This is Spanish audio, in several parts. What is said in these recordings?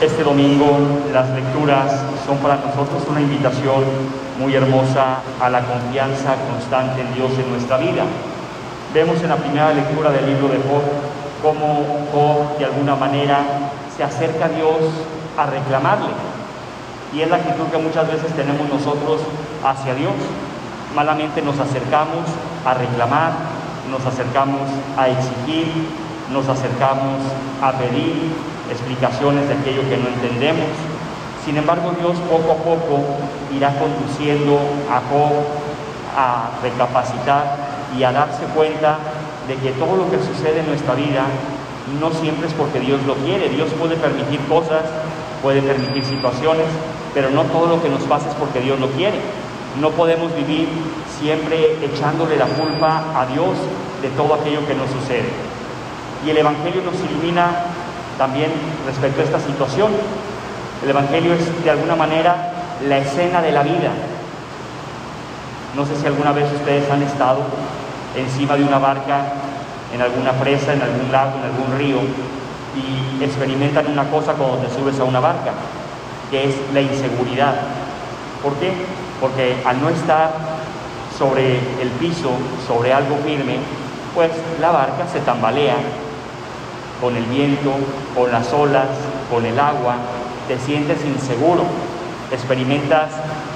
Este domingo las lecturas son para nosotros una invitación muy hermosa a la confianza constante en Dios en nuestra vida. Vemos en la primera lectura del libro de Job cómo Job de alguna manera se acerca a Dios a reclamarle. Y es la actitud que muchas veces tenemos nosotros hacia Dios. Malamente nos acercamos a reclamar, nos acercamos a exigir, nos acercamos a pedir explicaciones de aquello que no entendemos. Sin embargo, Dios poco a poco irá conduciendo a Job a recapacitar y a darse cuenta de que todo lo que sucede en nuestra vida no siempre es porque Dios lo quiere. Dios puede permitir cosas, puede permitir situaciones, pero no todo lo que nos pasa es porque Dios lo quiere. No podemos vivir siempre echándole la culpa a Dios de todo aquello que nos sucede. Y el Evangelio nos ilumina también respecto a esta situación. El Evangelio es de alguna manera la escena de la vida. No sé si alguna vez ustedes han estado encima de una barca, en alguna presa, en algún lago, en algún río, y experimentan una cosa cuando te subes a una barca, que es la inseguridad. ¿Por qué? Porque al no estar sobre el piso, sobre algo firme, pues la barca se tambalea con el viento, con las olas, con el agua, te sientes inseguro, experimentas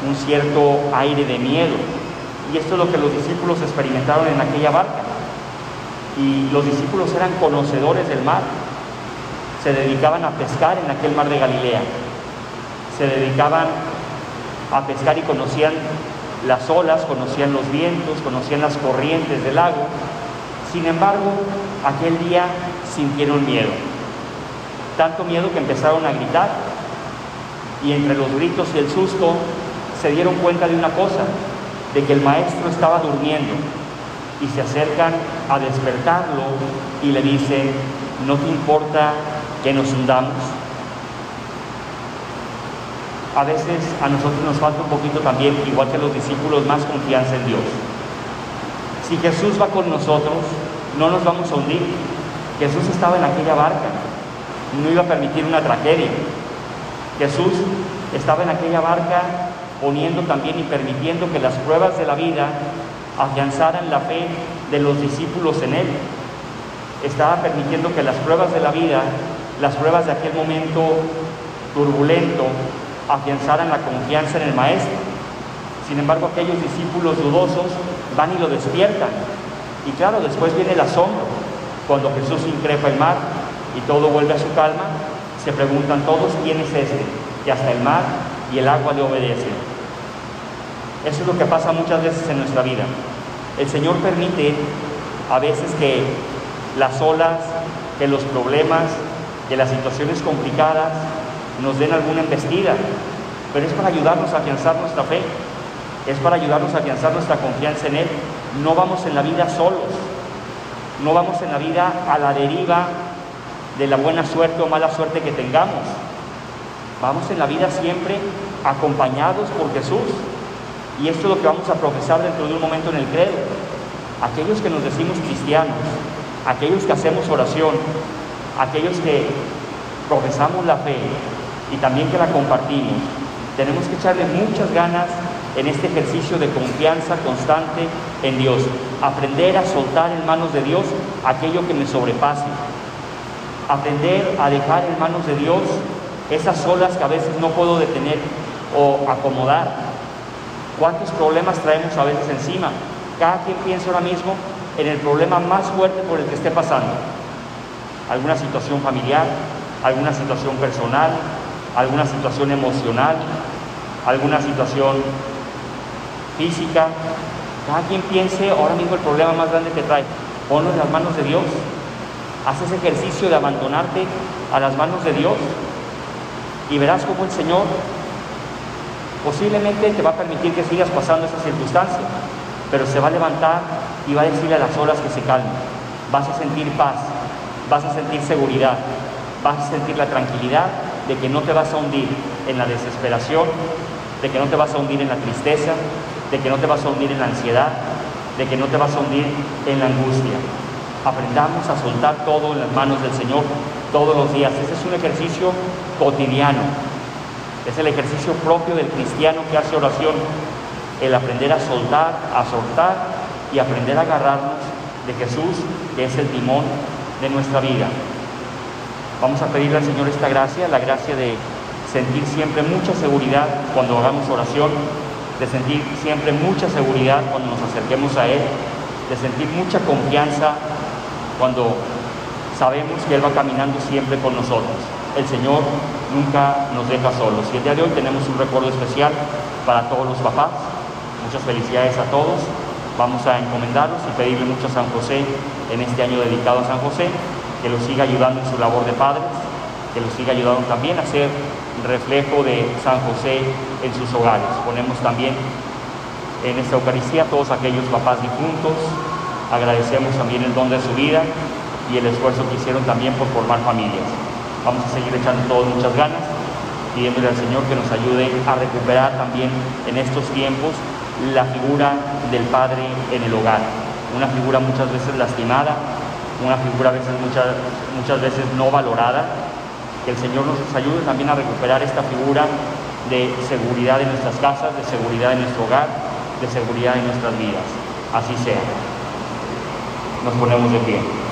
un cierto aire de miedo. Y esto es lo que los discípulos experimentaron en aquella barca. Y los discípulos eran conocedores del mar, se dedicaban a pescar en aquel mar de Galilea, se dedicaban a pescar y conocían las olas, conocían los vientos, conocían las corrientes del lago. Sin embargo, aquel día sintieron miedo. Tanto miedo que empezaron a gritar y entre los gritos y el susto se dieron cuenta de una cosa, de que el maestro estaba durmiendo y se acercan a despertarlo y le dicen, ¿no te importa que nos hundamos? A veces a nosotros nos falta un poquito también, igual que los discípulos, más confianza en Dios. Si Jesús va con nosotros, no nos vamos a hundir. Jesús estaba en aquella barca, no iba a permitir una tragedia. Jesús estaba en aquella barca poniendo también y permitiendo que las pruebas de la vida afianzaran la fe de los discípulos en Él. Estaba permitiendo que las pruebas de la vida, las pruebas de aquel momento turbulento, afianzaran la confianza en el Maestro. Sin embargo, aquellos discípulos dudosos van y lo despiertan. Y claro, después viene el asombro. Cuando Jesús increpa el mar y todo vuelve a su calma, se preguntan todos quién es este, que hasta el mar y el agua le obedecen. Eso es lo que pasa muchas veces en nuestra vida. El Señor permite a veces que las olas, que los problemas, que las situaciones complicadas nos den alguna embestida, pero es para ayudarnos a afianzar nuestra fe, es para ayudarnos a afianzar nuestra confianza en Él. No vamos en la vida solos, no vamos en la vida a la deriva de la buena suerte o mala suerte que tengamos. Vamos en la vida siempre acompañados por Jesús. Y esto es lo que vamos a profesar dentro de un momento en el credo. Aquellos que nos decimos cristianos, aquellos que hacemos oración, aquellos que profesamos la fe y también que la compartimos, tenemos que echarle muchas ganas en este ejercicio de confianza constante en Dios. Aprender a soltar en manos de Dios aquello que me sobrepase. Aprender a dejar en manos de Dios esas olas que a veces no puedo detener o acomodar. ¿Cuántos problemas traemos a veces encima? Cada quien piensa ahora mismo en el problema más fuerte por el que esté pasando. Alguna situación familiar, alguna situación personal, alguna situación emocional, alguna situación física. Cada quien piense ahora mismo el problema más grande que trae. Ponlo en las manos de Dios. Haz ese ejercicio de abandonarte a las manos de Dios y verás cómo el Señor posiblemente te va a permitir que sigas pasando esa circunstancia, pero se va a levantar y va a decirle a las olas que se calmen. Vas a sentir paz, vas a sentir seguridad, vas a sentir la tranquilidad de que no te vas a hundir en la desesperación, de que no te vas a hundir en la tristeza, de que no te vas a hundir en la ansiedad, de que no te vas a hundir en la angustia. Aprendamos a soltar todo en las manos del Señor todos los días. Ese es un ejercicio cotidiano. Es el ejercicio propio del cristiano que hace oración. El aprender a soltar, a soltar y aprender a agarrarnos de Jesús, que es el timón de nuestra vida. Vamos a pedirle al Señor esta gracia, la gracia de sentir siempre mucha seguridad cuando hagamos oración, de sentir siempre mucha seguridad cuando nos acerquemos a Él, de sentir mucha confianza cuando sabemos que Él va caminando siempre con nosotros. El Señor nunca nos deja solos. Y el día de hoy tenemos un recuerdo especial para todos los papás. Muchas felicidades a todos. Vamos a encomendarlos y pedirle mucho a San José en este año dedicado a San José, que los siga ayudando en su labor de padres, que los siga ayudando también a ser reflejo de San José en sus hogares. Ponemos también en esta Eucaristía a todos aquellos papás difuntos, agradecemos también el don de su vida y el esfuerzo que hicieron también por formar familias. Vamos a seguir echando todos muchas ganas, pidiéndole al Señor que nos ayude a recuperar también en estos tiempos la figura del padre en el hogar, una figura muchas veces lastimada, una figura veces muchas veces no valorada, que el Señor nos ayude también a recuperar esta figura de seguridad en nuestras casas, de seguridad en nuestro hogar, de seguridad en nuestras vidas. Así sea. Nos ponemos de pie.